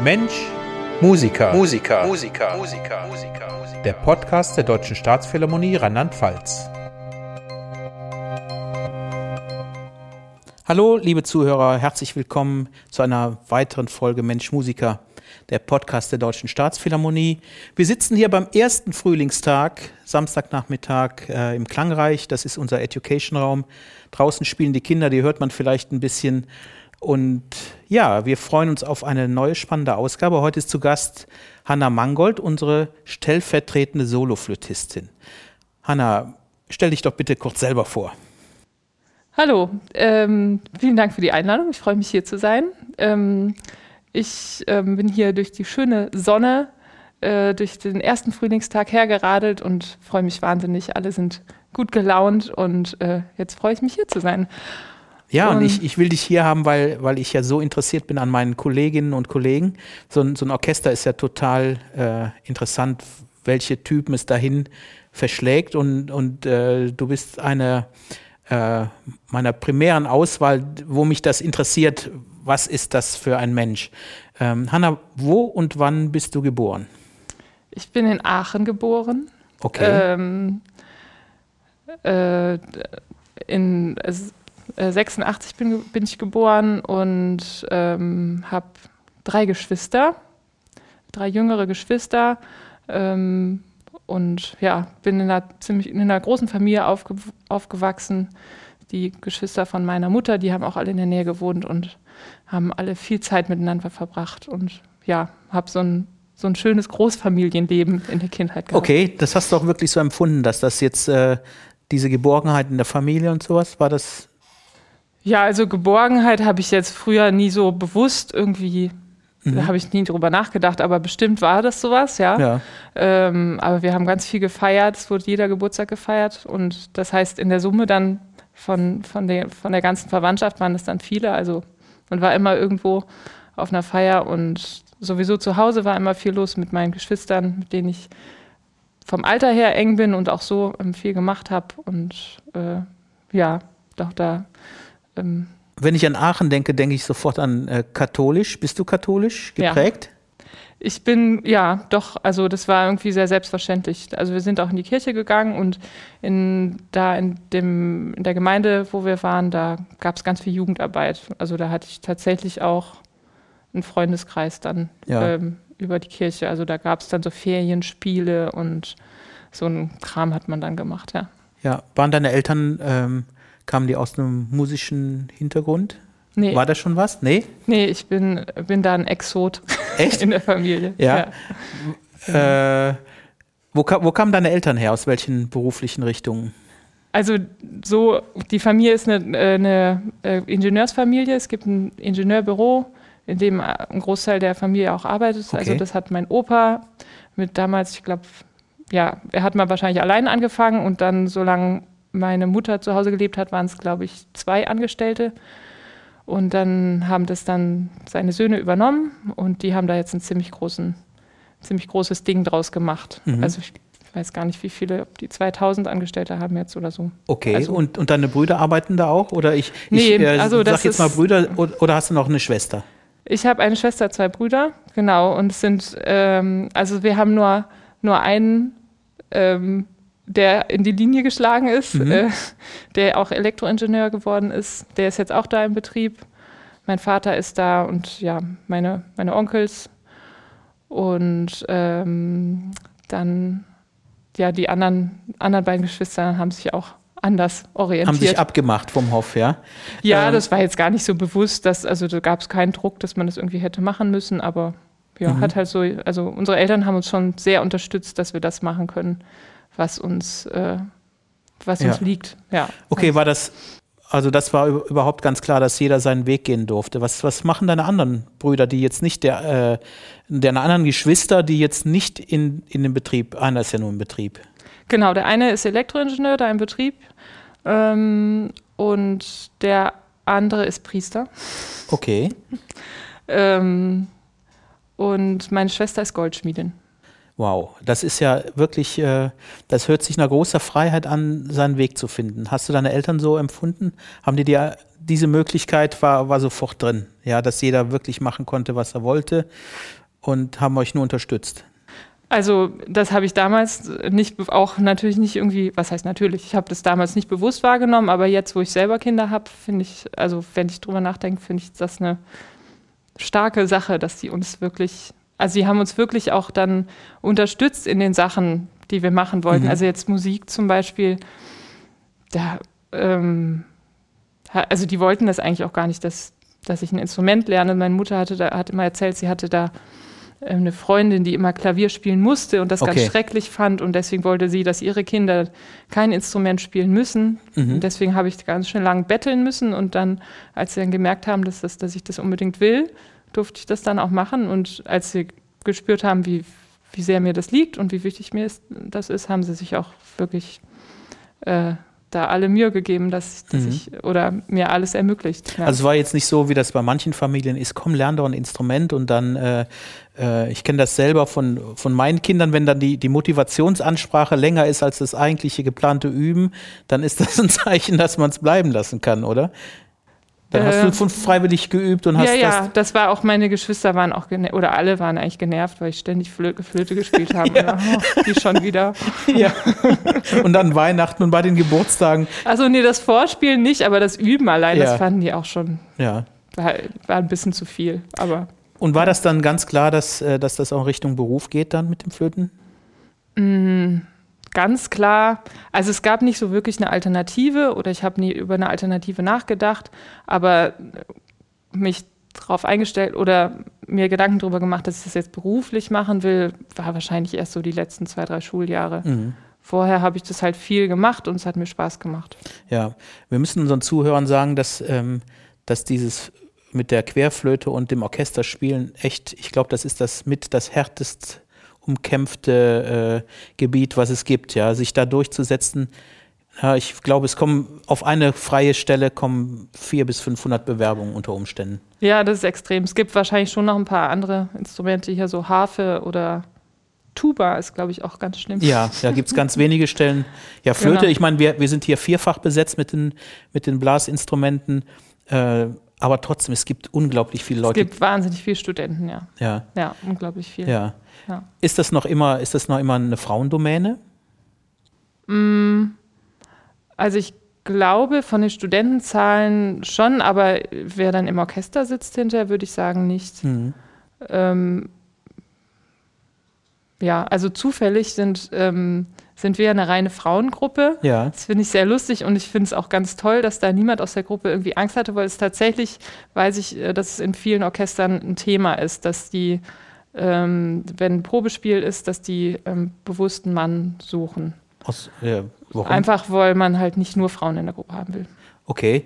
Mensch, Musiker. Musiker. Musiker. Musiker. Musiker. Der Podcast der Deutschen Staatsphilharmonie Rheinland-Pfalz. Hallo, liebe Zuhörer, herzlich willkommen zu einer weiteren Folge Mensch Musiker, der Podcast der Deutschen Staatsphilharmonie. Wir sitzen hier beim ersten Frühlingstag, Samstagnachmittag äh, im Klangreich. Das ist unser Education-Raum. Draußen spielen die Kinder, die hört man vielleicht ein bisschen. Und ja, wir freuen uns auf eine neue spannende Ausgabe. Heute ist zu Gast Hanna Mangold, unsere stellvertretende Soloflötistin. Hanna, stell dich doch bitte kurz selber vor. Hallo, ähm, vielen Dank für die Einladung. Ich freue mich hier zu sein. Ähm, ich ähm, bin hier durch die schöne Sonne, äh, durch den ersten Frühlingstag hergeradelt und freue mich wahnsinnig. Alle sind gut gelaunt und äh, jetzt freue ich mich hier zu sein. Ja, und, und ich, ich will dich hier haben, weil, weil ich ja so interessiert bin an meinen Kolleginnen und Kollegen. So ein, so ein Orchester ist ja total äh, interessant, welche Typen es dahin verschlägt. Und, und äh, du bist eine äh, meiner primären Auswahl, wo mich das interessiert, was ist das für ein Mensch. Ähm, Hanna, wo und wann bist du geboren? Ich bin in Aachen geboren. Okay. Ähm, äh, in, 86 äh, bin, bin ich geboren und ähm, habe drei Geschwister, drei jüngere Geschwister ähm, und ja, bin in einer ziemlich in einer großen Familie aufge, aufgewachsen. Die Geschwister von meiner Mutter, die haben auch alle in der Nähe gewohnt und haben alle viel Zeit miteinander verbracht und ja, habe so ein so ein schönes Großfamilienleben in der Kindheit gehabt. Okay, das hast du auch wirklich so empfunden, dass das jetzt äh, diese Geborgenheit in der Familie und sowas, war das ja, also Geborgenheit habe ich jetzt früher nie so bewusst irgendwie, mhm. da habe ich nie drüber nachgedacht, aber bestimmt war das sowas, ja. ja. Ähm, aber wir haben ganz viel gefeiert, es wurde jeder Geburtstag gefeiert und das heißt in der Summe dann von, von, der, von der ganzen Verwandtschaft waren es dann viele, also man war immer irgendwo auf einer Feier und sowieso zu Hause war immer viel los mit meinen Geschwistern, mit denen ich vom Alter her eng bin und auch so ähm, viel gemacht habe und äh, ja, doch da ähm, Wenn ich an Aachen denke, denke ich sofort an äh, katholisch. Bist du katholisch geprägt? Ja. Ich bin, ja, doch, also das war irgendwie sehr selbstverständlich. Also wir sind auch in die Kirche gegangen und in, da in, dem, in der Gemeinde, wo wir waren, da gab es ganz viel Jugendarbeit. Also da hatte ich tatsächlich auch einen Freundeskreis dann ja. ähm, über die Kirche. Also da gab es dann so Ferienspiele und so ein Kram hat man dann gemacht, ja. Ja, waren deine Eltern ähm, Kamen die aus einem musischen Hintergrund? Nee. War das schon was? Nee? Nee, ich bin, bin da ein Exot Echt? in der Familie. Ja. ja. Äh, wo, wo kamen deine Eltern her? Aus welchen beruflichen Richtungen? Also so, die Familie ist eine, äh, eine äh, Ingenieursfamilie. Es gibt ein Ingenieurbüro, in dem ein Großteil der Familie auch arbeitet. Also okay. Also das hat mein Opa mit damals, ich glaube, ja, er hat mal wahrscheinlich allein angefangen und dann so lange meine Mutter zu Hause gelebt hat, waren es, glaube ich, zwei Angestellte. Und dann haben das dann seine Söhne übernommen und die haben da jetzt ein ziemlich großen, ziemlich großes Ding draus gemacht. Mhm. Also ich weiß gar nicht, wie viele, ob die 2000 Angestellte haben jetzt oder so. Okay, also, und, und deine Brüder arbeiten da auch? Oder ich, nee, ich äh, also sag jetzt mal Brüder oder hast du noch eine Schwester? Ich habe eine Schwester, zwei Brüder, genau. Und es sind, ähm, also wir haben nur, nur einen ähm, der in die Linie geschlagen ist, mhm. äh, der auch Elektroingenieur geworden ist. Der ist jetzt auch da im Betrieb. Mein Vater ist da und ja, meine, meine Onkels. Und ähm, dann, ja, die anderen, anderen beiden Geschwister haben sich auch anders orientiert. Haben sich abgemacht vom Hof, ja? Ja, ähm, das war jetzt gar nicht so bewusst, dass, also da gab es keinen Druck, dass man das irgendwie hätte machen müssen, aber ja, mhm. hat halt so, also unsere Eltern haben uns schon sehr unterstützt, dass wir das machen können was uns, äh, was ja. uns liegt. Ja. Okay, war das, also das war überhaupt ganz klar, dass jeder seinen Weg gehen durfte. Was, was machen deine anderen Brüder, die jetzt nicht, der, äh, deine anderen Geschwister, die jetzt nicht in, in dem Betrieb, einer ist ja nur im Betrieb. Genau, der eine ist Elektroingenieur da im Betrieb ähm, und der andere ist Priester. Okay. ähm, und meine Schwester ist Goldschmiedin. Wow, das ist ja wirklich, äh, das hört sich nach großer Freiheit an, seinen Weg zu finden. Hast du deine Eltern so empfunden? Haben die dir diese Möglichkeit war, war sofort drin, ja, dass jeder wirklich machen konnte, was er wollte und haben euch nur unterstützt. Also das habe ich damals nicht, auch natürlich nicht irgendwie, was heißt natürlich, ich habe das damals nicht bewusst wahrgenommen, aber jetzt, wo ich selber Kinder habe, finde ich, also wenn ich drüber nachdenke, finde ich das eine starke Sache, dass die uns wirklich, also sie haben uns wirklich auch dann unterstützt in den Sachen, die wir machen wollten. Mhm. Also jetzt Musik zum Beispiel, da, ähm, also die wollten das eigentlich auch gar nicht, dass, dass ich ein Instrument lerne. Meine Mutter hatte da, hat immer erzählt, sie hatte da ähm, eine Freundin, die immer Klavier spielen musste und das okay. ganz schrecklich fand und deswegen wollte sie, dass ihre Kinder kein Instrument spielen müssen. Mhm. Und deswegen habe ich ganz schön lang betteln müssen und dann, als sie dann gemerkt haben, dass, das, dass ich das unbedingt will, durfte ich das dann auch machen und als sie gespürt haben, wie, wie sehr mir das liegt und wie wichtig mir das ist, haben sie sich auch wirklich äh, da alle Mühe gegeben, dass, dass mhm. ich oder mir alles ermöglicht. Ja. Also es war jetzt nicht so, wie das bei manchen Familien ist, komm, lern doch ein Instrument und dann, äh, äh, ich kenne das selber von, von meinen Kindern, wenn dann die, die Motivationsansprache länger ist als das eigentliche geplante Üben, dann ist das ein Zeichen, dass man es bleiben lassen kann, oder? Dann hast du äh, freiwillig geübt und hast ja, ja, das. das war auch meine Geschwister waren auch genervt, oder alle waren eigentlich genervt, weil ich ständig Flöte, Flöte gespielt habe. ja. oh, die schon wieder. ja. Und dann Weihnachten und bei den Geburtstagen. Also nee, das Vorspielen nicht, aber das Üben allein, ja. das fanden die auch schon. Ja. War, war ein bisschen zu viel, aber. Und war das dann ganz klar, dass, äh, dass das auch Richtung Beruf geht dann mit dem Flöten? Mm ganz klar, also es gab nicht so wirklich eine Alternative oder ich habe nie über eine Alternative nachgedacht, aber mich darauf eingestellt oder mir Gedanken darüber gemacht, dass ich das jetzt beruflich machen will, war wahrscheinlich erst so die letzten zwei, drei Schuljahre. Mhm. Vorher habe ich das halt viel gemacht und es hat mir Spaß gemacht. Ja, wir müssen unseren Zuhörern sagen, dass, ähm, dass dieses mit der Querflöte und dem Orchesterspielen echt, ich glaube, das ist das mit das härteste umkämpfte äh, Gebiet, was es gibt, ja, sich da durchzusetzen. Ja, ich glaube, es kommen auf eine freie Stelle kommen vier bis 500 Bewerbungen unter Umständen. Ja, das ist extrem. Es gibt wahrscheinlich schon noch ein paar andere Instrumente hier, so Harfe oder Tuba ist, glaube ich, auch ganz schlimm. Ja, da gibt es ganz wenige Stellen. Ja, Flöte, genau. ich meine, wir, wir sind hier vierfach besetzt mit den, mit den Blasinstrumenten. Äh, aber trotzdem, es gibt unglaublich viele Leute. Es gibt wahnsinnig viele Studenten, ja. Ja. Ja, unglaublich viel. Ja. ja. Ist das noch immer, ist das noch immer eine Frauendomäne? Mm, also ich glaube von den Studentenzahlen schon, aber wer dann im Orchester sitzt hinterher, würde ich sagen nicht. Mhm. Ähm, ja, also zufällig sind ähm, sind wir eine reine Frauengruppe. Ja. Das finde ich sehr lustig und ich finde es auch ganz toll, dass da niemand aus der Gruppe irgendwie Angst hatte, weil es tatsächlich, weiß ich, äh, dass es in vielen Orchestern ein Thema ist, dass die, ähm, wenn ein Probespiel ist, dass die ähm, bewusst einen Mann suchen. Aus, äh, Einfach, weil man halt nicht nur Frauen in der Gruppe haben will. Okay.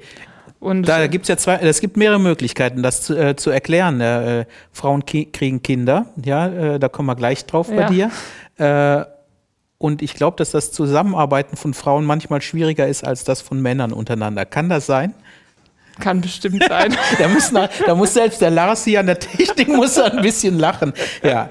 Und da gibt es ja zwei, es gibt mehrere Möglichkeiten, das zu, äh, zu erklären. Äh, Frauen kriegen Kinder, ja, äh, da kommen wir gleich drauf bei dir. Und ich glaube, dass das Zusammenarbeiten von Frauen manchmal schwieriger ist als das von Männern untereinander. Kann das sein? Kann bestimmt sein. da, muss nach, da muss selbst der Lars hier an der Technik muss ein bisschen lachen. Ja.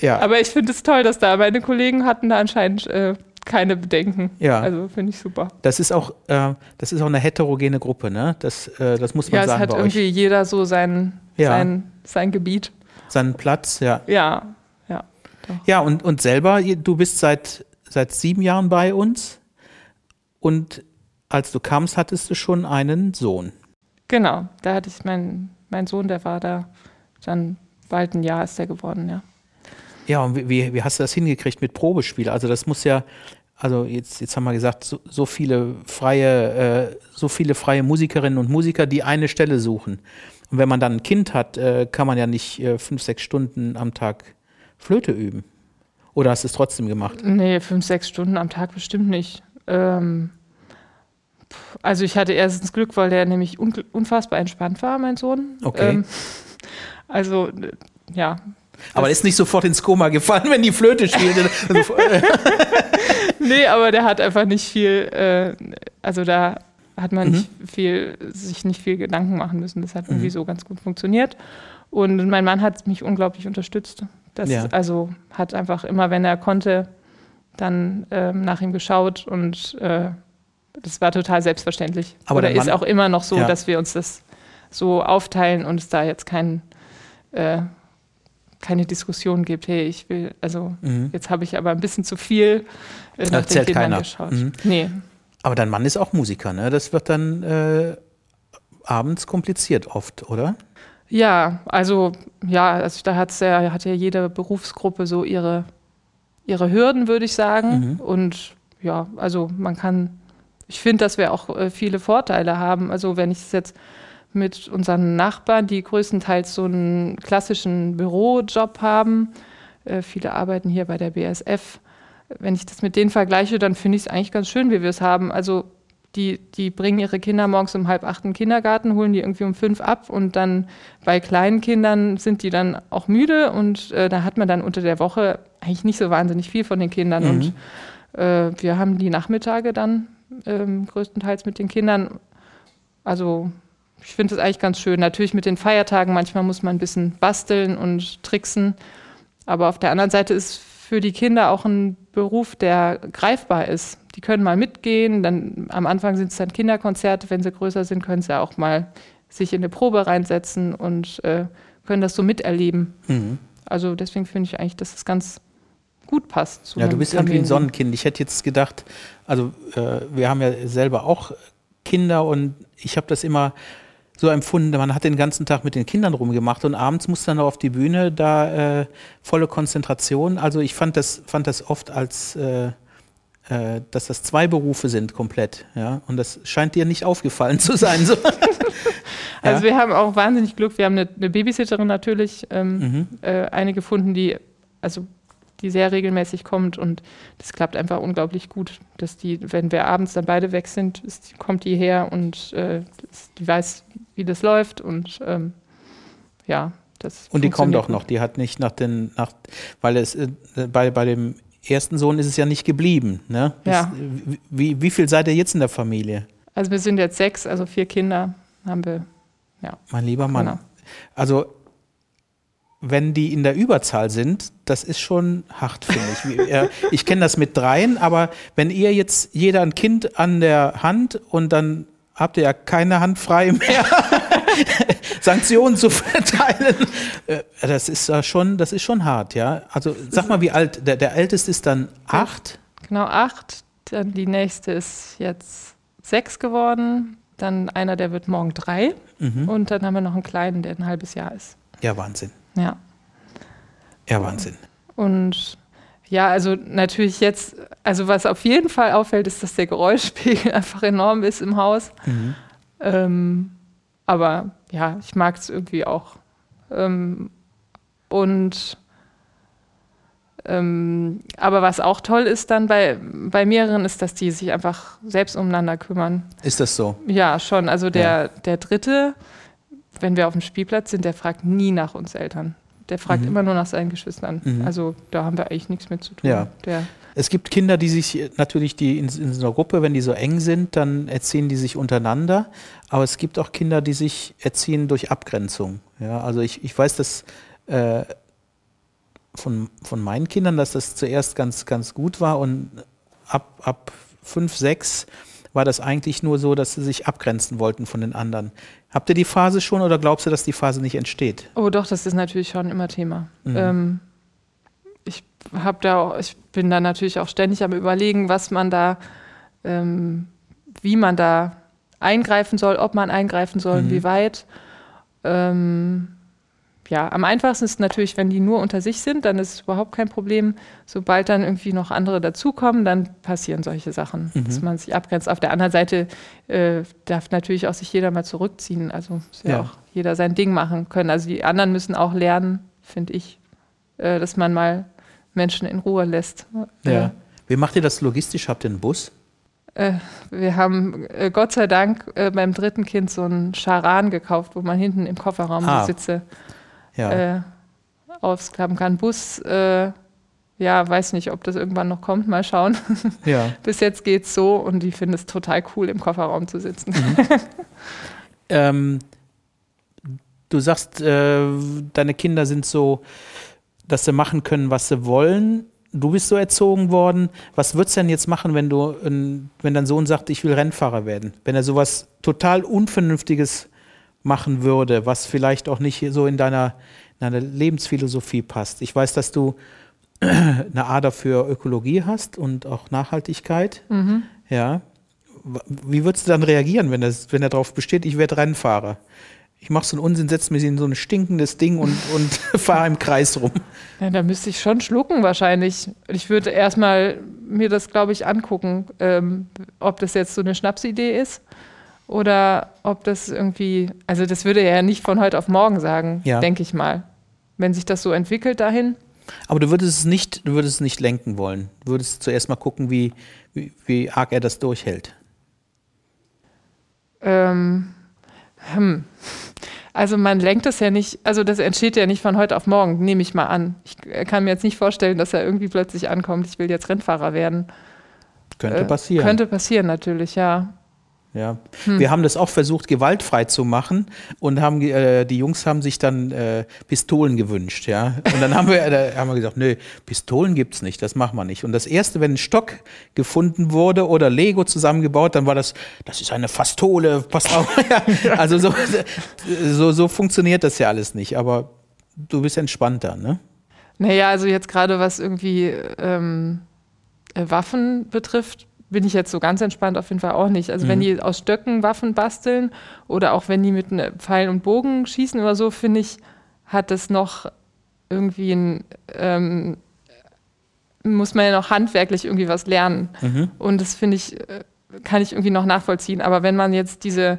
ja. Aber ich finde es toll, dass da meine Kollegen hatten da anscheinend äh, keine Bedenken. Ja. Also finde ich super. Das ist auch, äh, das ist auch eine heterogene Gruppe, ne? Das, äh, das muss man ja, sagen. Ja, es hat irgendwie euch. jeder so sein, ja. sein, sein Gebiet. Seinen Platz, ja. Ja, ja, und, und selber, du bist seit, seit sieben Jahren bei uns und als du kamst, hattest du schon einen Sohn. Genau, da hatte ich meinen mein Sohn, der war da dann bald ein Jahr ist der geworden, ja. Ja, und wie, wie hast du das hingekriegt mit Probespiel? Also das muss ja, also jetzt, jetzt haben wir gesagt, so, so viele freie, äh, so viele freie Musikerinnen und Musiker, die eine Stelle suchen. Und wenn man dann ein Kind hat, äh, kann man ja nicht äh, fünf, sechs Stunden am Tag Flöte üben? Oder hast du es trotzdem gemacht? Nee, fünf, sechs Stunden am Tag bestimmt nicht. Ähm, also ich hatte erstens Glück, weil der nämlich un unfassbar entspannt war, mein Sohn. Okay. Ähm, also, ja. Aber er ist nicht sofort ins Koma gefallen, wenn die Flöte spielte. nee, aber der hat einfach nicht viel, äh, also da hat man mhm. nicht viel, sich nicht viel Gedanken machen müssen. Das hat irgendwie mhm. so ganz gut funktioniert. Und mein Mann hat mich unglaublich unterstützt. Das ja. also hat einfach immer, wenn er konnte, dann ähm, nach ihm geschaut und äh, das war total selbstverständlich. Aber Oder ist auch immer noch so, ja. dass wir uns das so aufteilen und es da jetzt kein, äh, keine Diskussion gibt, hey, ich will, also mhm. jetzt habe ich aber ein bisschen zu viel äh, nach den Kindern keiner. geschaut. Mhm. Nee. Aber dein Mann ist auch Musiker, ne? Das wird dann äh, abends kompliziert oft, oder? Ja, also ja, also da hat's ja, hat ja jede Berufsgruppe so ihre, ihre Hürden, würde ich sagen. Mhm. Und ja, also man kann, ich finde, dass wir auch äh, viele Vorteile haben. Also wenn ich es jetzt mit unseren Nachbarn, die größtenteils so einen klassischen Bürojob haben, äh, viele arbeiten hier bei der BSF. Wenn ich das mit denen vergleiche, dann finde ich es eigentlich ganz schön, wie wir es haben. Also die, die bringen ihre Kinder morgens um halb acht in den Kindergarten, holen die irgendwie um fünf ab und dann bei kleinen Kindern sind die dann auch müde und äh, da hat man dann unter der Woche eigentlich nicht so wahnsinnig viel von den Kindern. Mhm. Und äh, wir haben die Nachmittage dann ähm, größtenteils mit den Kindern. Also ich finde es eigentlich ganz schön. Natürlich mit den Feiertagen, manchmal muss man ein bisschen basteln und tricksen. Aber auf der anderen Seite ist für die Kinder auch ein Beruf, der greifbar ist die können mal mitgehen. Dann am Anfang sind es dann Kinderkonzerte. Wenn sie größer sind, können sie auch mal sich in eine Probe reinsetzen und äh, können das so miterleben. Mhm. Also deswegen finde ich eigentlich, dass es ganz gut passt. ja, du bist irgendwie ein Sonnenkind. Ich hätte jetzt gedacht, also äh, wir haben ja selber auch Kinder und ich habe das immer so empfunden, man hat den ganzen Tag mit den Kindern rumgemacht und abends muss dann auf die Bühne, da äh, volle Konzentration. Also ich fand das, fand das oft als äh, dass das zwei Berufe sind komplett, ja. Und das scheint dir nicht aufgefallen zu sein. So. also ja. wir haben auch wahnsinnig Glück. Wir haben eine, eine Babysitterin natürlich, ähm, mhm. äh, eine gefunden, die also die sehr regelmäßig kommt und das klappt einfach unglaublich gut, dass die, wenn wir abends dann beide weg sind, ist, kommt die her und äh, die weiß, wie das läuft und ähm, ja, das. Und die kommt auch noch. Die hat nicht nach den, nach, weil es äh, bei, bei dem ersten Sohn ist es ja nicht geblieben. Ne? Ja. Wie, wie viel seid ihr jetzt in der Familie? Also wir sind jetzt sechs, also vier Kinder haben wir. Ja. Mein lieber Mann. Genau. Also wenn die in der Überzahl sind, das ist schon hart, finde ich. ich kenne das mit dreien, aber wenn ihr jetzt jeder ein Kind an der Hand und dann habt ihr ja keine Hand frei mehr, Sanktionen zu verteilen. Äh, das ist schon, das ist schon hart, ja. Also sag mal, wie alt, der, der Älteste ist dann acht? Genau, acht. Dann die nächste ist jetzt sechs geworden. Dann einer, der wird morgen drei. Mhm. Und dann haben wir noch einen kleinen, der ein halbes Jahr ist. Ja, Wahnsinn. Ja. Ja, Wahnsinn. Und ja, also natürlich jetzt, also was auf jeden Fall auffällt, ist, dass der Geräuschpegel einfach enorm ist im Haus. Mhm. Ähm, aber ja, ich mag es irgendwie auch. Ähm, und ähm, aber was auch toll ist dann bei, bei mehreren, ist, dass die sich einfach selbst umeinander kümmern. Ist das so? Ja, schon. Also der, ja. der dritte, wenn wir auf dem Spielplatz sind, der fragt nie nach uns Eltern. Der fragt mhm. immer nur nach seinen Geschwistern. Mhm. Also da haben wir eigentlich nichts mit zu tun. Ja. Der es gibt Kinder, die sich natürlich die in, in so einer Gruppe, wenn die so eng sind, dann erziehen die sich untereinander. Aber es gibt auch Kinder, die sich erziehen durch Abgrenzung. Ja, also ich, ich weiß dass äh, von, von meinen Kindern, dass das zuerst ganz, ganz gut war und ab, ab fünf, sechs war das eigentlich nur so, dass sie sich abgrenzen wollten von den anderen. Habt ihr die Phase schon oder glaubst du, dass die Phase nicht entsteht? Oh doch, das ist natürlich schon immer Thema. Mhm. Ähm, habe da, auch, ich bin da natürlich auch ständig am überlegen, was man da, ähm, wie man da eingreifen soll, ob man eingreifen soll, mhm. wie weit. Ähm, ja, am einfachsten ist natürlich, wenn die nur unter sich sind, dann ist es überhaupt kein Problem. Sobald dann irgendwie noch andere dazukommen, dann passieren solche Sachen, mhm. dass man sich abgrenzt. Auf der anderen Seite äh, darf natürlich auch sich jeder mal zurückziehen. Also muss ja, ja, auch jeder sein Ding machen können. Also die anderen müssen auch lernen, finde ich, äh, dass man mal Menschen in Ruhe lässt. Ja. Wie macht ihr das logistisch? Habt ihr einen Bus? Äh, wir haben äh, Gott sei Dank äh, beim dritten Kind so einen Charan gekauft, wo man hinten im Kofferraum ah. die Sitze ja. äh, ausklappen kann. Bus, äh, ja, weiß nicht, ob das irgendwann noch kommt, mal schauen. Ja. Bis jetzt geht es so und ich finde es total cool, im Kofferraum zu sitzen. Mhm. ähm, du sagst, äh, deine Kinder sind so, dass sie machen können, was sie wollen. du bist so erzogen worden. Was würdest du denn jetzt machen, wenn du, wenn dein Sohn sagt, ich will Rennfahrer werden? Wenn er sowas total Unvernünftiges machen würde, was vielleicht auch nicht so in deiner, in deiner Lebensphilosophie passt. Ich weiß, dass du eine Ader für Ökologie hast und auch Nachhaltigkeit. Mhm. Ja. Wie würdest du dann reagieren, wenn, das, wenn er darauf besteht, ich werde Rennfahrer? Ich mache so einen Unsinn, setze mich in so ein stinkendes Ding und, und fahre im Kreis rum. Ja, da müsste ich schon schlucken wahrscheinlich. Ich würde erstmal mir das, glaube ich, angucken, ähm, ob das jetzt so eine Schnapsidee ist oder ob das irgendwie, also das würde er ja nicht von heute auf morgen sagen, ja. denke ich mal. Wenn sich das so entwickelt dahin. Aber du würdest es nicht, du würdest es nicht lenken wollen. Du würdest zuerst mal gucken, wie, wie, wie arg er das durchhält. Ähm, hm. Also man lenkt es ja nicht, also das entsteht ja nicht von heute auf morgen, nehme ich mal an. Ich kann mir jetzt nicht vorstellen, dass er irgendwie plötzlich ankommt, ich will jetzt Rennfahrer werden. Könnte äh, passieren. Könnte passieren natürlich, ja. Ja. Hm. Wir haben das auch versucht, gewaltfrei zu machen und haben äh, die Jungs haben sich dann äh, Pistolen gewünscht, ja. Und dann haben wir, äh, haben wir gesagt, nö, Pistolen gibt's nicht, das machen wir nicht. Und das erste, wenn ein Stock gefunden wurde oder Lego zusammengebaut, dann war das, das ist eine Fastole, passt auf. ja. Also so, so, so funktioniert das ja alles nicht. Aber du bist entspannter, ne? Naja, also jetzt gerade was irgendwie ähm, äh, Waffen betrifft, bin ich jetzt so ganz entspannt auf jeden Fall auch nicht. Also mhm. wenn die aus Stöcken Waffen basteln oder auch wenn die mit einem Pfeil und Bogen schießen oder so, finde ich, hat das noch irgendwie ein, ähm, muss man ja noch handwerklich irgendwie was lernen. Mhm. Und das finde ich, äh, kann ich irgendwie noch nachvollziehen. Aber wenn man jetzt diese,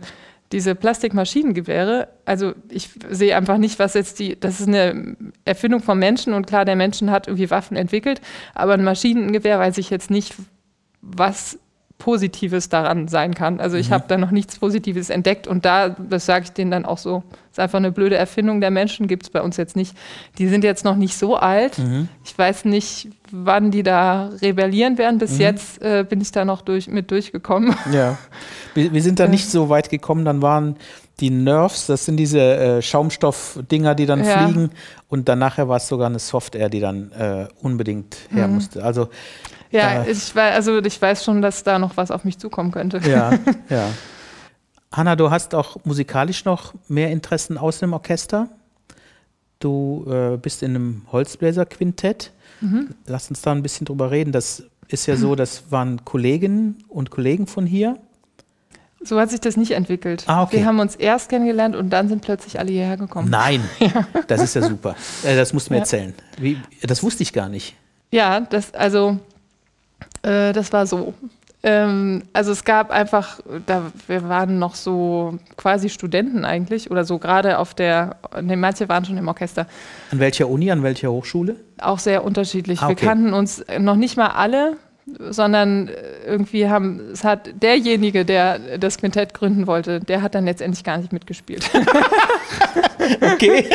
diese Plastikmaschinengewehre, also ich sehe einfach nicht, was jetzt die, das ist eine Erfindung von Menschen und klar, der Menschen hat irgendwie Waffen entwickelt, aber ein Maschinengewehr weiß ich jetzt nicht, was Positives daran sein kann. Also ich mhm. habe da noch nichts Positives entdeckt und da, das sage ich denen dann auch so, ist einfach eine blöde Erfindung der Menschen, gibt es bei uns jetzt nicht. Die sind jetzt noch nicht so alt. Mhm. Ich weiß nicht, wann die da rebellieren werden. Bis mhm. jetzt äh, bin ich da noch durch, mit durchgekommen. Ja, wir, wir sind da nicht so weit gekommen. Dann waren die Nerves, das sind diese äh, Schaumstoffdinger, die dann ja. fliegen. Und dann nachher war es sogar eine Software, die dann äh, unbedingt her mhm. musste. Also ja, ich weiß, also ich weiß schon, dass da noch was auf mich zukommen könnte. Ja, ja. Hanna, du hast auch musikalisch noch mehr Interessen außer dem Orchester. Du äh, bist in einem Holzbläserquintett. Mhm. Lass uns da ein bisschen drüber reden. Das ist ja so, das waren Kolleginnen und Kollegen von hier. So hat sich das nicht entwickelt. Ah, okay. Wir haben uns erst kennengelernt und dann sind plötzlich alle hierher gekommen. Nein, ja. das ist ja super. Äh, das musst du mir ja. erzählen. Wie, das wusste ich gar nicht. Ja, das, also äh, das war so. Ähm, also es gab einfach, da, wir waren noch so quasi Studenten eigentlich oder so gerade auf der, ne, manche waren schon im Orchester. An welcher Uni, an welcher Hochschule? Auch sehr unterschiedlich. Ah, okay. Wir kannten uns noch nicht mal alle, sondern irgendwie haben, es hat derjenige, der das Quintett gründen wollte, der hat dann letztendlich gar nicht mitgespielt. okay,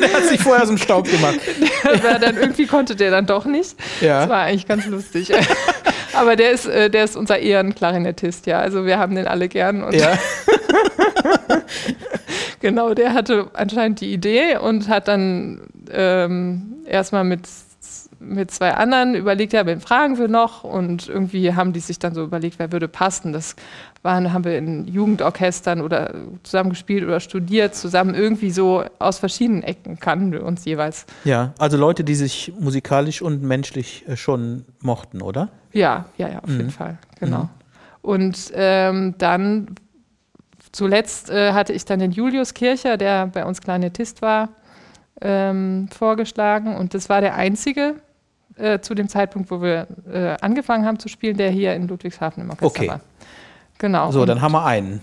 der hat sich vorher aus dem Staub gemacht. Der, dann irgendwie konnte der dann doch nicht. Ja. Das war eigentlich ganz lustig. Aber der ist, äh, der ist unser Ehrenklarinettist, ja. Also wir haben den alle gern. ja. genau, der hatte anscheinend die Idee und hat dann ähm, erstmal mit mit zwei anderen überlegt, ja, wen fragen wir noch? Und irgendwie haben die sich dann so überlegt, wer würde passen. Das waren, haben wir in Jugendorchestern oder zusammen gespielt oder studiert, zusammen irgendwie so aus verschiedenen Ecken kannten wir uns jeweils. Ja, also Leute, die sich musikalisch und menschlich äh, schon mochten, oder? Ja, ja, ja, auf mhm. jeden Fall, genau. Mhm. Und ähm, dann zuletzt äh, hatte ich dann den Julius Kircher, der bei uns Klarinettist war, ähm, vorgeschlagen. Und das war der einzige äh, zu dem Zeitpunkt, wo wir äh, angefangen haben zu spielen, der hier in Ludwigshafen im Orchester okay. war. Genau. So, dann haben wir einen.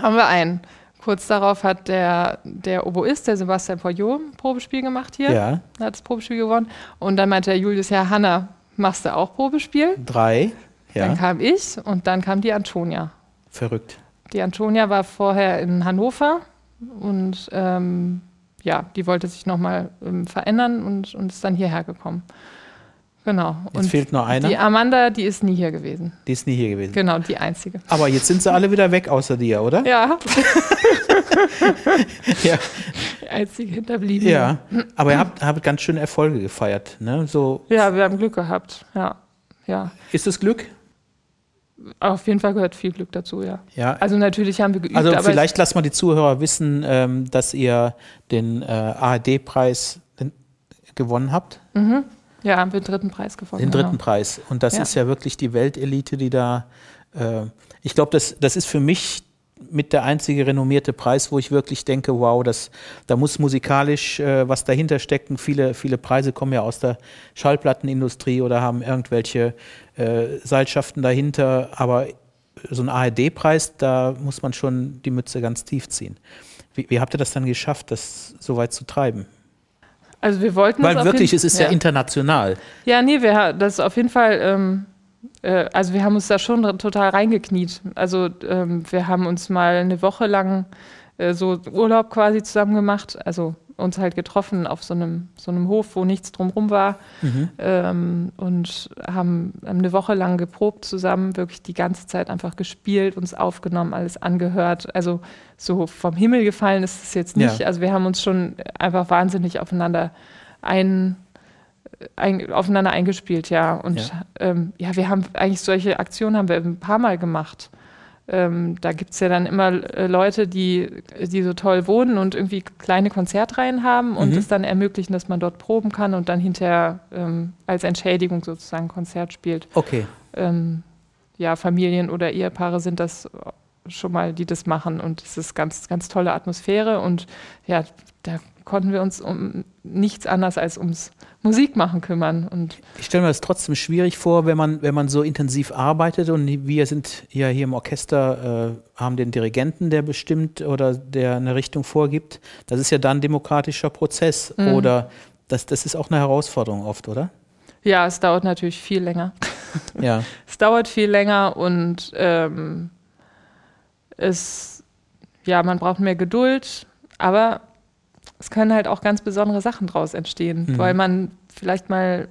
Haben wir einen. Kurz darauf hat der, der Oboist, der Sebastian Poyot, ein Probespiel gemacht hier. Ja. Hat das Probespiel gewonnen. Und dann meinte der Julius, ja, Hanna, machst du auch Probespiel? Drei, ja. Dann kam ich und dann kam die Antonia. Verrückt. Die Antonia war vorher in Hannover und ähm, ja, die wollte sich nochmal ähm, verändern und, und ist dann hierher gekommen. Genau. Jetzt und fehlt nur einer. Die Amanda, die ist nie hier gewesen. Die ist nie hier gewesen. Genau, die einzige. Aber jetzt sind sie alle wieder weg außer dir, oder? Ja. ja. Einzige hinterblieben. Ja, aber ihr habt, habt ganz schöne Erfolge gefeiert. Ne? So, ja, wir haben Glück gehabt. Ja, ja. Ist es Glück? Auf jeden Fall gehört viel Glück dazu, ja. Ja. Also natürlich haben wir geübt. Also vielleicht lasst mal die Zuhörer wissen, ähm, dass ihr den äh, ARD-Preis gewonnen habt. Mhm. Ja, haben wir den dritten Preis gewonnen. Den dritten genau. Preis. Und das ja. ist ja wirklich die Weltelite, die da, äh, ich glaube, das, das ist für mich mit der einzige renommierte Preis, wo ich wirklich denke, wow, das, da muss musikalisch äh, was dahinter stecken. Viele, viele Preise kommen ja aus der Schallplattenindustrie oder haben irgendwelche äh, Seilschaften dahinter. Aber so ein ARD-Preis, da muss man schon die Mütze ganz tief ziehen. Wie, wie habt ihr das dann geschafft, das so weit zu treiben? Also wir wollten Weil wirklich, es ist ja. ja. international. Ja, nee, wir, das ist auf jeden Fall ähm, äh, also wir haben uns da schon total reingekniet. Also ähm, wir haben uns mal eine Woche lang äh, so Urlaub quasi zusammen gemacht, also uns halt getroffen auf so einem, so einem Hof, wo nichts drumherum war mhm. ähm, und haben eine Woche lang geprobt zusammen, wirklich die ganze Zeit einfach gespielt, uns aufgenommen, alles angehört. Also so vom Himmel gefallen ist es jetzt nicht. Ja. Also wir haben uns schon einfach wahnsinnig aufeinander ein ein, aufeinander eingespielt, ja. Und ja. Ähm, ja, wir haben eigentlich solche Aktionen haben wir ein paar Mal gemacht. Ähm, da gibt es ja dann immer äh, Leute, die, die so toll wohnen und irgendwie kleine Konzertreihen haben und mhm. es dann ermöglichen, dass man dort proben kann und dann hinterher ähm, als Entschädigung sozusagen Konzert spielt. Okay. Ähm, ja, Familien oder Ehepaare sind das schon mal, die das machen und es ist ganz, ganz tolle Atmosphäre und ja, da konnten wir uns um nichts anderes als ums Musikmachen kümmern. Und ich stelle mir das trotzdem schwierig vor, wenn man, wenn man so intensiv arbeitet und wir sind ja hier im Orchester, äh, haben den Dirigenten, der bestimmt oder der eine Richtung vorgibt. Das ist ja dann ein demokratischer Prozess mhm. oder das, das ist auch eine Herausforderung oft, oder? Ja, es dauert natürlich viel länger. Ja. es dauert viel länger und ähm, es, ja, man braucht mehr Geduld, aber es können halt auch ganz besondere Sachen draus entstehen, mhm. weil man vielleicht mal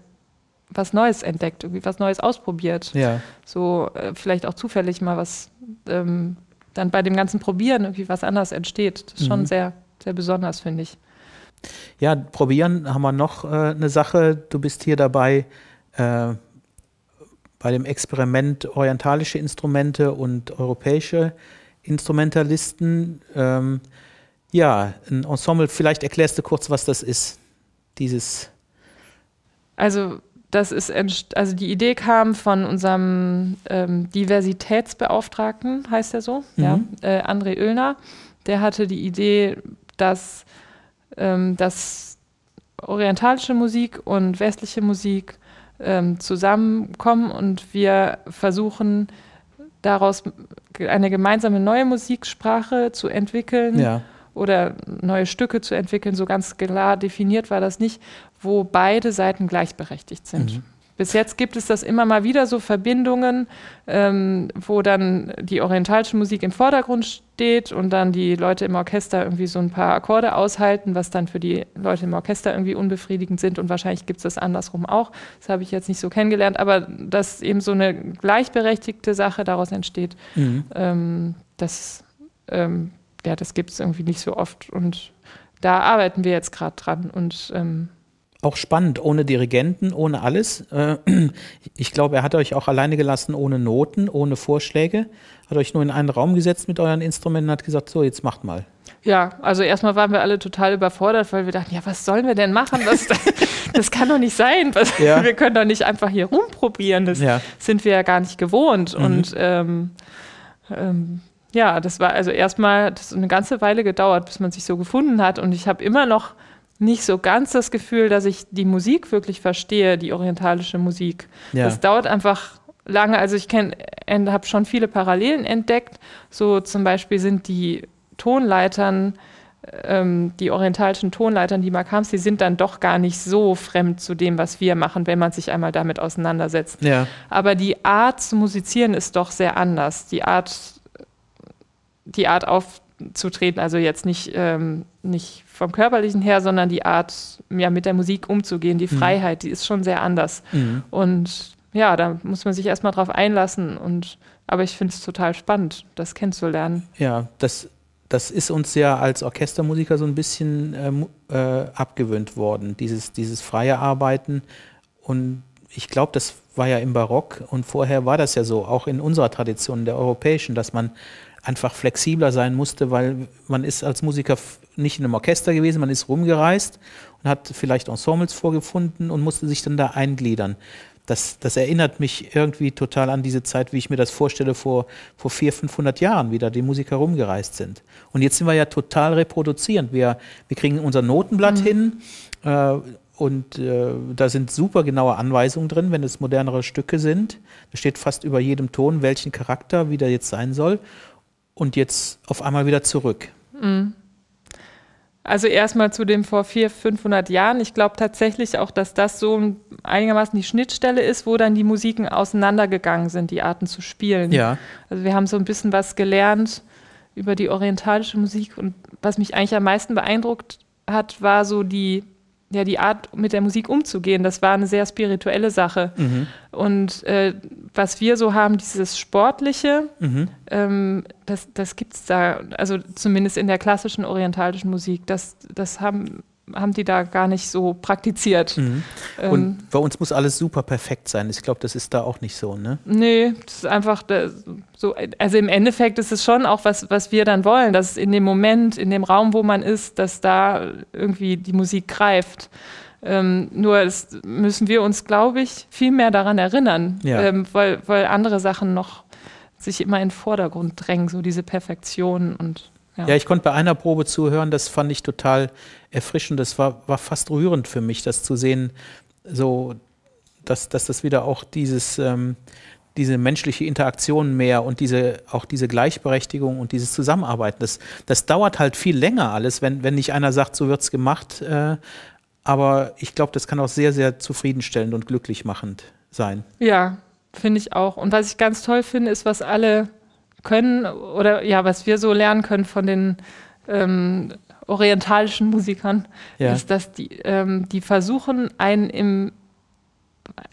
was Neues entdeckt, irgendwie was Neues ausprobiert. Ja. So äh, vielleicht auch zufällig mal was ähm, dann bei dem ganzen Probieren irgendwie was anderes entsteht. Das ist mhm. schon sehr, sehr besonders, finde ich. Ja, probieren haben wir noch äh, eine Sache. Du bist hier dabei äh, bei dem Experiment orientalische Instrumente und europäische Instrumentalisten. Ähm, ja, ein Ensemble. Vielleicht erklärst du kurz, was das ist, dieses. Also das ist, also die Idee kam von unserem ähm, Diversitätsbeauftragten, heißt er so, mhm. ja, äh, André Oellner. Der hatte die Idee, dass, ähm, dass orientalische Musik und westliche Musik ähm, zusammenkommen und wir versuchen daraus eine gemeinsame neue Musiksprache zu entwickeln. Ja oder neue Stücke zu entwickeln. So ganz klar definiert war das nicht, wo beide Seiten gleichberechtigt sind. Mhm. Bis jetzt gibt es das immer mal wieder so Verbindungen, ähm, wo dann die orientalische Musik im Vordergrund steht und dann die Leute im Orchester irgendwie so ein paar Akkorde aushalten, was dann für die Leute im Orchester irgendwie unbefriedigend sind und wahrscheinlich gibt es das andersrum auch. Das habe ich jetzt nicht so kennengelernt, aber dass eben so eine gleichberechtigte Sache daraus entsteht, mhm. ähm, das ähm, ja, das gibt es irgendwie nicht so oft. Und da arbeiten wir jetzt gerade dran. Und ähm, auch spannend, ohne Dirigenten, ohne alles. Äh, ich glaube, er hat euch auch alleine gelassen, ohne Noten, ohne Vorschläge. Hat euch nur in einen Raum gesetzt mit euren Instrumenten und hat gesagt, so, jetzt macht mal. Ja, also erstmal waren wir alle total überfordert, weil wir dachten, ja, was sollen wir denn machen? Das, das kann doch nicht sein. Was, ja. Wir können doch nicht einfach hier rumprobieren. Das ja. sind wir ja gar nicht gewohnt. Mhm. Und ähm, ähm, ja, das war also erstmal, das hat eine ganze Weile gedauert, bis man sich so gefunden hat. Und ich habe immer noch nicht so ganz das Gefühl, dass ich die Musik wirklich verstehe, die orientalische Musik. Ja. Das dauert einfach lange. Also ich habe schon viele Parallelen entdeckt. So zum Beispiel sind die Tonleitern, ähm, die orientalischen Tonleitern, die Makams, die sind dann doch gar nicht so fremd zu dem, was wir machen, wenn man sich einmal damit auseinandersetzt. Ja. Aber die Art zu musizieren ist doch sehr anders. Die Art die Art aufzutreten, also jetzt nicht, ähm, nicht vom körperlichen her, sondern die Art, ja, mit der Musik umzugehen, die mhm. Freiheit, die ist schon sehr anders. Mhm. Und ja, da muss man sich erstmal drauf einlassen und aber ich finde es total spannend, das kennenzulernen. Ja, das das ist uns ja als Orchestermusiker so ein bisschen ähm, äh, abgewöhnt worden, dieses, dieses freie Arbeiten. Und ich glaube, das war ja im Barock und vorher war das ja so, auch in unserer Tradition, der europäischen, dass man einfach flexibler sein musste, weil man ist als Musiker nicht in einem Orchester gewesen, man ist rumgereist und hat vielleicht Ensembles vorgefunden und musste sich dann da eingliedern das, das erinnert mich irgendwie total an diese Zeit, wie ich mir das vorstelle, vor, vor 400, 500 Jahren, wie da die Musiker rumgereist sind. Und jetzt sind wir ja total reproduzierend. Wir, wir kriegen unser Notenblatt mhm. hin äh, und äh, da sind super genaue Anweisungen drin, wenn es modernere Stücke sind. Da steht fast über jedem Ton, welchen Charakter, wie der jetzt sein soll. Und jetzt auf einmal wieder zurück. Mhm. Also erstmal zu dem vor 400, 500 Jahren. Ich glaube tatsächlich auch, dass das so einigermaßen die Schnittstelle ist, wo dann die Musiken auseinandergegangen sind, die Arten zu spielen. Ja. Also wir haben so ein bisschen was gelernt über die orientalische Musik und was mich eigentlich am meisten beeindruckt hat, war so die ja, die Art, mit der Musik umzugehen, das war eine sehr spirituelle Sache. Mhm. Und äh, was wir so haben, dieses Sportliche, mhm. ähm, das, das gibt es da, also zumindest in der klassischen orientalischen Musik, das, das haben haben die da gar nicht so praktiziert. Mhm. Ähm, und bei uns muss alles super perfekt sein. Ich glaube, das ist da auch nicht so, ne? Nee, das ist einfach so, also im Endeffekt ist es schon auch was, was wir dann wollen, dass in dem Moment, in dem Raum, wo man ist, dass da irgendwie die Musik greift. Ähm, nur müssen wir uns, glaube ich, viel mehr daran erinnern, ja. ähm, weil, weil andere Sachen noch sich immer in den Vordergrund drängen, so diese Perfektion und ja. ja. ich konnte bei einer Probe zuhören, das fand ich total erfrischend. Das war, war fast rührend für mich, das zu sehen, so, dass, dass das wieder auch dieses, ähm, diese menschliche Interaktion mehr und diese, auch diese Gleichberechtigung und dieses Zusammenarbeiten, das, das dauert halt viel länger alles, wenn, wenn nicht einer sagt, so wird es gemacht. Äh, aber ich glaube, das kann auch sehr, sehr zufriedenstellend und glücklich machend sein. Ja, finde ich auch. Und was ich ganz toll finde, ist, was alle können oder ja, was wir so lernen können von den ähm, orientalischen Musikern, ja. ist, dass die, ähm, die versuchen, einen im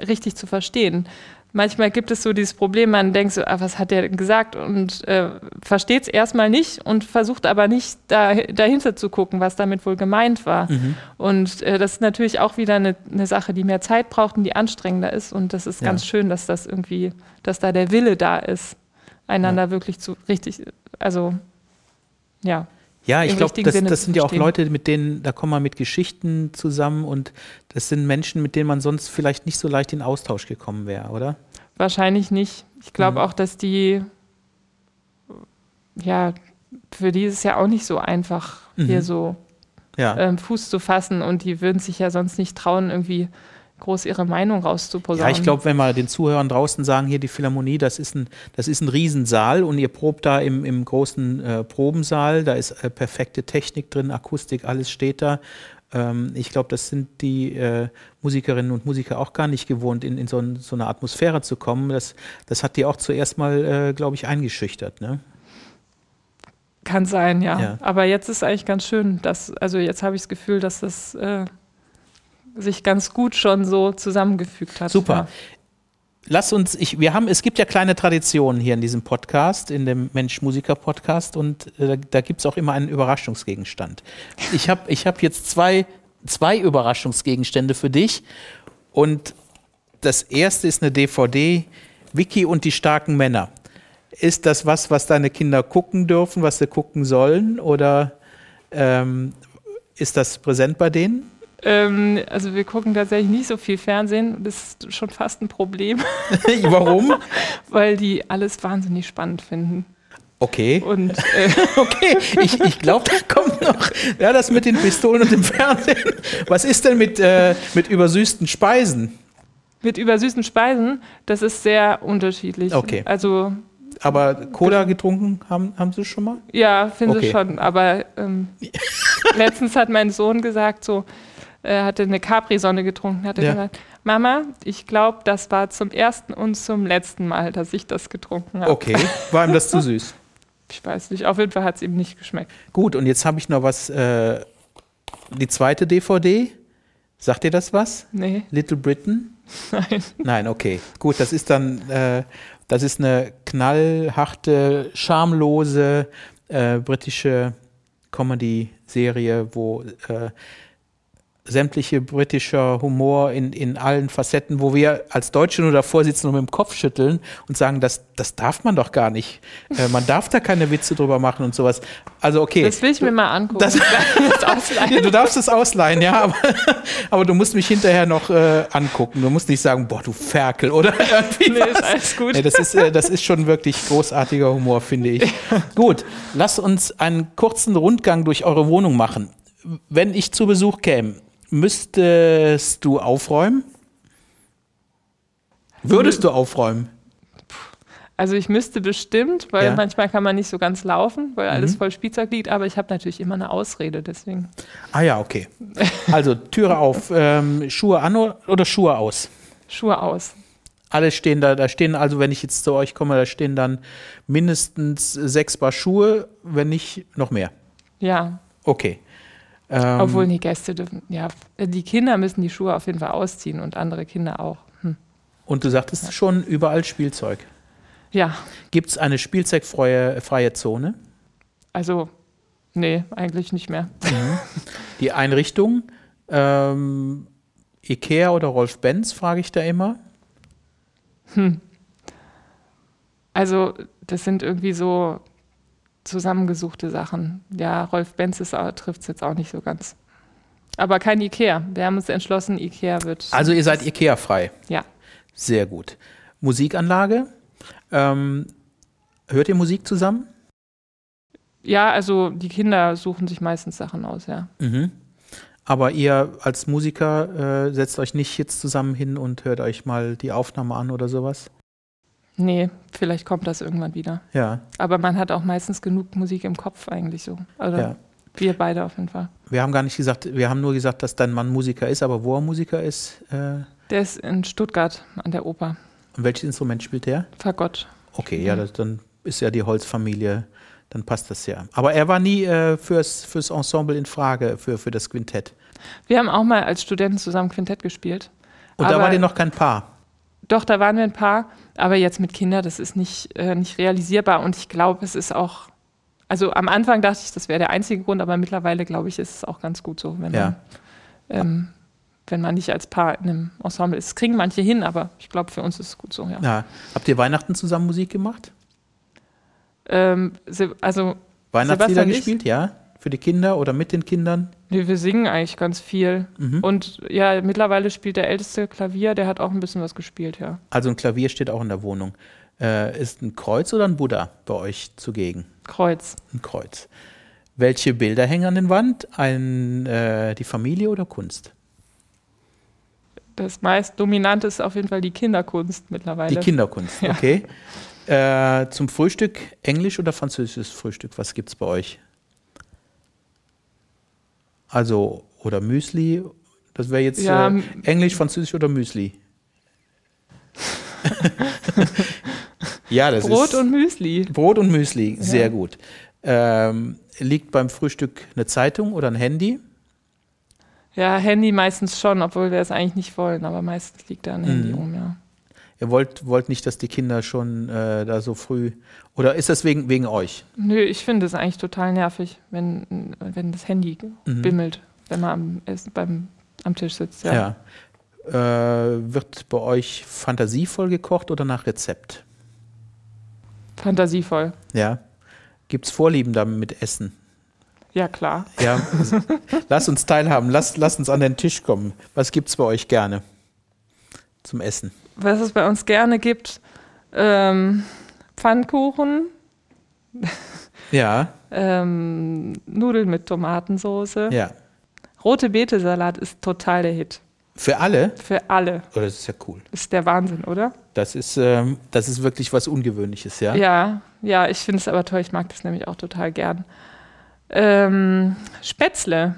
richtig zu verstehen. Manchmal gibt es so dieses Problem, man denkt so, ah, was hat der gesagt und äh, versteht es erstmal nicht und versucht aber nicht da, dahinter zu gucken, was damit wohl gemeint war. Mhm. Und äh, das ist natürlich auch wieder eine, eine, Sache, die mehr Zeit braucht und die anstrengender ist. Und das ist ja. ganz schön, dass das irgendwie, dass da der Wille da ist einander ja. wirklich zu richtig, also ja. Ja, ich glaube, das, das sind ja auch Leute, mit denen, da kommen wir mit Geschichten zusammen und das sind Menschen, mit denen man sonst vielleicht nicht so leicht in Austausch gekommen wäre, oder? Wahrscheinlich nicht. Ich glaube mhm. auch, dass die, ja, für die ist es ja auch nicht so einfach, mhm. hier so ja. ähm, Fuß zu fassen und die würden sich ja sonst nicht trauen, irgendwie groß ihre Meinung rauszuposaunen. Ja, ich glaube, wenn wir den Zuhörern draußen sagen, hier die Philharmonie, das ist ein, das ist ein Riesensaal und ihr probt da im, im großen äh, Probensaal, da ist äh, perfekte Technik drin, Akustik, alles steht da. Ähm, ich glaube, das sind die äh, Musikerinnen und Musiker auch gar nicht gewohnt, in, in so, ein, so, eine Atmosphäre zu kommen. Das, das hat die auch zuerst mal, äh, glaube ich, eingeschüchtert. Ne? Kann sein, ja. ja. Aber jetzt ist eigentlich ganz schön, dass, also jetzt habe ich das Gefühl, dass das äh, sich ganz gut schon so zusammengefügt hat. Super. Ja. Lass uns, ich, wir haben, es gibt ja kleine Traditionen hier in diesem Podcast, in dem Mensch-Musiker-Podcast und äh, da gibt es auch immer einen Überraschungsgegenstand. Ich habe ich hab jetzt zwei, zwei Überraschungsgegenstände für dich und das erste ist eine DVD, Vicky und die starken Männer. Ist das was, was deine Kinder gucken dürfen, was sie gucken sollen oder ähm, ist das präsent bei denen? Ähm, also wir gucken tatsächlich nicht so viel Fernsehen. Das ist schon fast ein Problem. Warum? Weil die alles wahnsinnig spannend finden. Okay. Und, äh okay, ich, ich glaube, da kommt noch ja, das mit den Pistolen und dem Fernsehen. Was ist denn mit, äh, mit übersüßten Speisen? Mit übersüßten Speisen, das ist sehr unterschiedlich. Okay. Also aber Cola getrunken haben, haben Sie schon mal? Ja, finde okay. ich schon. Aber ähm, letztens hat mein Sohn gesagt, so, äh, hatte eine Capri-Sonne getrunken, hatte ja. gesagt, Mama, ich glaube, das war zum ersten und zum letzten Mal, dass ich das getrunken habe. Okay, war ihm das zu süß? Ich weiß nicht, auf jeden Fall hat es ihm nicht geschmeckt. Gut, und jetzt habe ich noch was, äh, die zweite DVD. Sagt ihr das was? Nee. Little Britain? Nein. Nein, okay. Gut, das ist dann, äh, das ist eine knallharte, schamlose äh, britische Comedy-Serie, wo äh, sämtliche britischer Humor in, in allen Facetten, wo wir als Deutsche nur davor sitzen und mit dem Kopf schütteln und sagen, das, das darf man doch gar nicht. Äh, man darf da keine Witze drüber machen und sowas. Also okay. Das will ich mir mal angucken. Das, ja, du darfst es ausleihen, ja, aber, aber du musst mich hinterher noch äh, angucken. Du musst nicht sagen, boah, du Ferkel oder irgendwie Nee, was. ist alles gut. Nee, das, ist, äh, das ist schon wirklich großartiger Humor, finde ich. gut, lass uns einen kurzen Rundgang durch eure Wohnung machen. Wenn ich zu Besuch käme, müsstest du aufräumen? Würdest du aufräumen? Also ich müsste bestimmt, weil ja. manchmal kann man nicht so ganz laufen, weil mhm. alles voll Spielzeug liegt, aber ich habe natürlich immer eine Ausrede, deswegen. Ah ja, okay. Also Türe auf, ähm, Schuhe an oder Schuhe aus? Schuhe aus. Alle stehen da, da stehen also, wenn ich jetzt zu euch komme, da stehen dann mindestens sechs Paar Schuhe, wenn nicht noch mehr. Ja. Okay. Ähm, Obwohl die Gäste dürfen, ja, die Kinder müssen die Schuhe auf jeden Fall ausziehen und andere Kinder auch. Hm. Und du sagtest ja. schon überall Spielzeug. Ja. Gibt es eine spielzeugfreie freie Zone? Also, nee, eigentlich nicht mehr. Mhm. Die Einrichtung, ähm, Ikea oder Rolf Benz, frage ich da immer. Hm. Also, das sind irgendwie so zusammengesuchte Sachen. Ja, Rolf Benz trifft es jetzt auch nicht so ganz. Aber kein Ikea. Wir haben uns entschlossen, Ikea wird. Also ihr seid Ikea-frei. Ja. Sehr gut. Musikanlage. Ähm, hört ihr Musik zusammen? Ja, also die Kinder suchen sich meistens Sachen aus, ja. Mhm. Aber ihr als Musiker äh, setzt euch nicht jetzt zusammen hin und hört euch mal die Aufnahme an oder sowas? Nee, vielleicht kommt das irgendwann wieder. Ja. Aber man hat auch meistens genug Musik im Kopf eigentlich so. Also ja. wir beide auf jeden Fall. Wir haben gar nicht gesagt, wir haben nur gesagt, dass dein Mann Musiker ist, aber wo er Musiker ist? Äh der ist in Stuttgart an der Oper. Und welches Instrument spielt er? Fagott. Okay, ja, das, dann ist ja die Holzfamilie, dann passt das ja. Aber er war nie äh, fürs, fürs Ensemble in Frage, für, für das Quintett. Wir haben auch mal als Studenten zusammen Quintett gespielt. Und da war dir noch kein Paar? Doch, da waren wir ein Paar, aber jetzt mit Kindern, das ist nicht, äh, nicht realisierbar und ich glaube, es ist auch, also am Anfang dachte ich, das wäre der einzige Grund, aber mittlerweile glaube ich, ist es auch ganz gut so, wenn, ja. man, ähm, wenn man nicht als Paar in einem Ensemble ist. Das kriegen manche hin, aber ich glaube, für uns ist es gut so, ja. ja. Habt ihr Weihnachten zusammen Musik gemacht? Ähm, also Weihnachtslieder gespielt, ja? Für die Kinder oder mit den Kindern? Nee, wir singen eigentlich ganz viel. Mhm. Und ja, mittlerweile spielt der älteste Klavier, der hat auch ein bisschen was gespielt, ja. Also ein Klavier steht auch in der Wohnung. Äh, ist ein Kreuz oder ein Buddha bei euch zugegen? Kreuz. Ein Kreuz. Welche Bilder hängen an der Wand? Ein, äh, die Familie oder Kunst? Das meist dominante ist auf jeden Fall die Kinderkunst mittlerweile. Die Kinderkunst, ja. okay. Äh, zum Frühstück Englisch oder französisches Frühstück? Was gibt es bei euch? Also, oder Müsli. Das wäre jetzt ja, äh, Englisch, Französisch oder Müsli. ja, das Brot ist. Brot und Müsli. Brot und Müsli, sehr ja. gut. Ähm, liegt beim Frühstück eine Zeitung oder ein Handy? Ja, Handy meistens schon, obwohl wir es eigentlich nicht wollen, aber meistens liegt da ein Handy mhm. rum, ja. Ihr wollt, wollt nicht, dass die Kinder schon äh, da so früh. Oder ist das wegen, wegen euch? Nö, ich finde es eigentlich total nervig, wenn, wenn das Handy mhm. bimmelt, wenn man am, beim, am Tisch sitzt. Ja. ja. Äh, wird bei euch fantasievoll gekocht oder nach Rezept? Fantasievoll. Ja. Gibt es Vorlieben damit mit Essen? Ja, klar. Ja, lass uns teilhaben, lass, lass uns an den Tisch kommen. Was gibt es bei euch gerne zum Essen? Was es bei uns gerne gibt, ähm, Pfannkuchen. Ja. ähm, Nudeln mit Tomatensoße. Ja. Rote Beete-Salat ist total der Hit. Für alle? Für alle. Oh, das ist ja cool. ist der Wahnsinn, oder? Das ist, ähm, das ist wirklich was Ungewöhnliches, ja? Ja, ja, ich finde es aber toll. Ich mag das nämlich auch total gern. Ähm, Spätzle.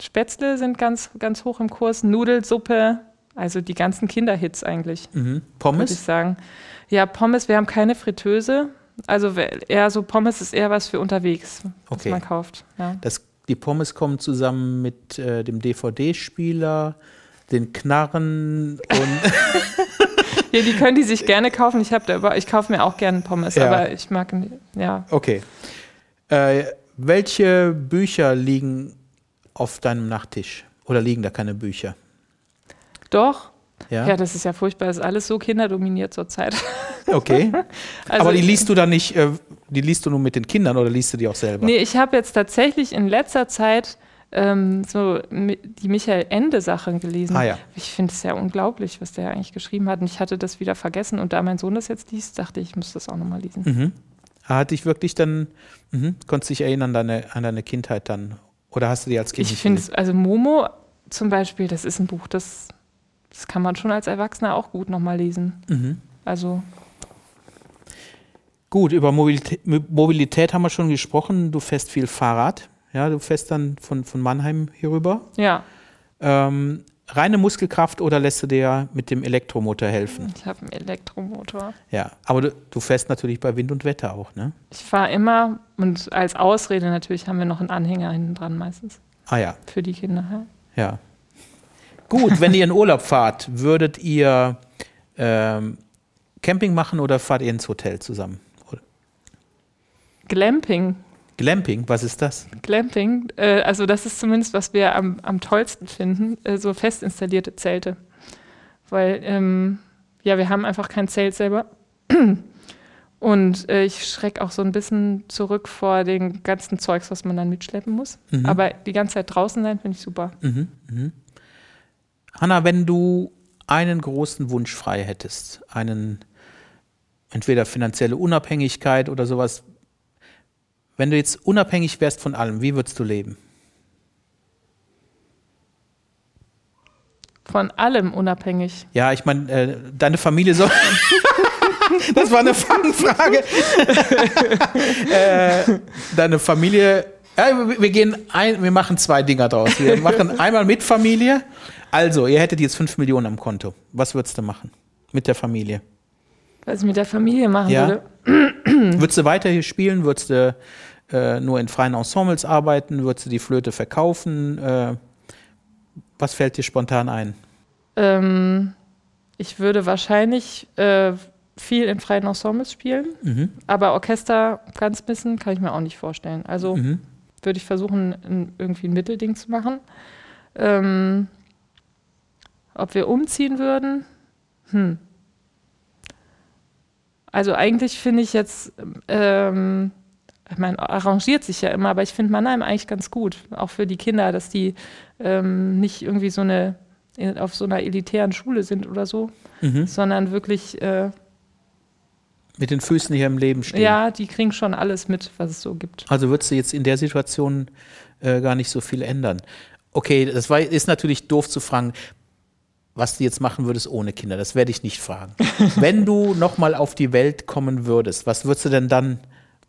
Spätzle sind ganz, ganz hoch im Kurs. Nudelsuppe, also die ganzen Kinderhits eigentlich. Mhm. Pommes? Würde ich sagen. Ja, Pommes, wir haben keine Fritteuse. Also eher so Pommes ist eher was für unterwegs, was okay. man kauft. Ja. Das, die Pommes kommen zusammen mit äh, dem DVD-Spieler, den Knarren und. ja, die können die sich gerne kaufen. Ich, ich kaufe mir auch gerne Pommes, ja. aber ich mag, ja. Okay. Äh, welche Bücher liegen auf deinem Nachttisch? Oder liegen da keine Bücher? Doch. Ja, ja das ist ja furchtbar. Das ist alles so kinderdominiert zurzeit. Okay. also, Aber die liest du dann nicht, äh, die liest du nur mit den Kindern oder liest du die auch selber? Nee, ich habe jetzt tatsächlich in letzter Zeit ähm, so die Michael Ende Sachen gelesen. Ah, ja. Ich finde es ja unglaublich, was der eigentlich geschrieben hat. Und ich hatte das wieder vergessen. Und da mein Sohn das jetzt liest, dachte ich, ich muss das auch nochmal lesen. Mhm. Hat dich wirklich dann, mhm, konntest dich erinnern an deine, an deine Kindheit dann? Oder hast du die als Kind Ich finde es, also Momo zum Beispiel, das ist ein Buch, das, das kann man schon als Erwachsener auch gut nochmal lesen. Mhm. Also. Gut, über Mobilität, Mobilität haben wir schon gesprochen. Du fährst viel Fahrrad. Ja, du fährst dann von, von Mannheim hier rüber. Ja. Ähm, reine Muskelkraft oder lässt du dir mit dem Elektromotor helfen? Ich habe einen Elektromotor. Ja, aber du, du, fährst natürlich bei Wind und Wetter auch, ne? Ich fahre immer und als Ausrede natürlich haben wir noch einen Anhänger hinten dran meistens. Ah ja. Für die Kinder, ja. Ja. Gut, wenn ihr in Urlaub fahrt, würdet ihr ähm, Camping machen oder fahrt ihr ins Hotel zusammen? Glamping. Glamping, was ist das? Glamping, äh, also das ist zumindest, was wir am, am tollsten finden, äh, so fest installierte Zelte. Weil, ähm, ja, wir haben einfach kein Zelt selber. Und äh, ich schrecke auch so ein bisschen zurück vor den ganzen Zeugs, was man dann mitschleppen muss. Mhm. Aber die ganze Zeit draußen sein, finde ich super. Mhm, mh. Hanna, wenn du einen großen Wunsch frei hättest, einen entweder finanzielle Unabhängigkeit oder sowas, wenn du jetzt unabhängig wärst von allem, wie würdest du leben? Von allem unabhängig. Ja, ich meine, äh, deine Familie soll. das war eine Fangfrage. äh, deine Familie. Ja, wir gehen ein, wir machen zwei Dinger draus. Wir machen einmal mit Familie. Also, ihr hättet jetzt 5 Millionen am Konto. Was würdest du machen mit der Familie? Was ich mit der Familie machen ja. würde? würdest du weiter hier spielen? Würdest du äh, nur in freien Ensembles arbeiten? Würdest du die Flöte verkaufen? Äh, was fällt dir spontan ein? Ähm, ich würde wahrscheinlich äh, viel in freien Ensembles spielen, mhm. aber Orchester ganz missen kann ich mir auch nicht vorstellen. Also mhm. Würde ich versuchen, ein, irgendwie ein Mittelding zu machen. Ähm, ob wir umziehen würden? Hm. Also eigentlich finde ich jetzt, ähm, ich meine, arrangiert sich ja immer, aber ich finde Mannheim eigentlich ganz gut, auch für die Kinder, dass die ähm, nicht irgendwie so eine auf so einer elitären Schule sind oder so, mhm. sondern wirklich äh, mit den Füßen hier im Leben stehen. Ja, die kriegen schon alles mit, was es so gibt. Also würdest du jetzt in der Situation äh, gar nicht so viel ändern? Okay, das war, ist natürlich doof zu fragen, was du jetzt machen würdest ohne Kinder. Das werde ich nicht fragen. wenn du nochmal auf die Welt kommen würdest, was würdest du denn dann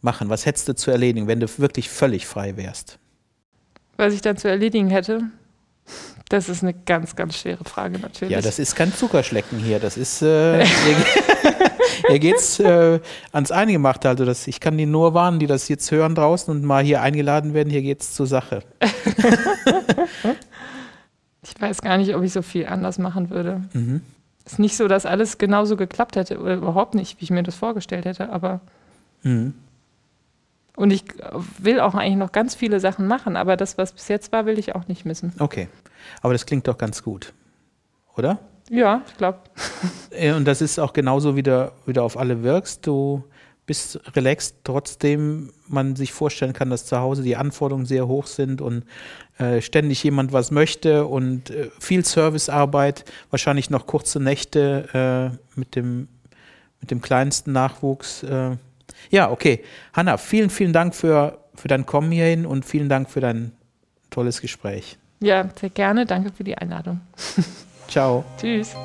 machen? Was hättest du zu erledigen, wenn du wirklich völlig frei wärst? Was ich dann zu erledigen hätte? Das ist eine ganz, ganz schwere Frage natürlich. Ja, das ist kein Zuckerschlecken hier. Das ist, äh, hier geht's äh, ans Eingemachte. Also das, ich kann die nur warnen, die das jetzt hören draußen und mal hier eingeladen werden. Hier geht's zur Sache. ich weiß gar nicht, ob ich so viel anders machen würde. Mhm. Ist nicht so, dass alles genauso geklappt hätte oder überhaupt nicht, wie ich mir das vorgestellt hätte, aber mhm. Und ich will auch eigentlich noch ganz viele Sachen machen, aber das, was bis jetzt war, will ich auch nicht missen. Okay. Aber das klingt doch ganz gut, oder? Ja, ich glaube. Und das ist auch genauso, wie du wieder auf alle wirkst. Du bist relaxed, trotzdem man sich vorstellen kann, dass zu Hause die Anforderungen sehr hoch sind und äh, ständig jemand was möchte und äh, viel Servicearbeit, wahrscheinlich noch kurze Nächte äh, mit, dem, mit dem kleinsten Nachwuchs. Äh, ja, okay. Hanna, vielen, vielen Dank für, für dein Kommen hierhin und vielen Dank für dein tolles Gespräch. Ja, sehr gerne. Danke für die Einladung. Ciao. Tschüss.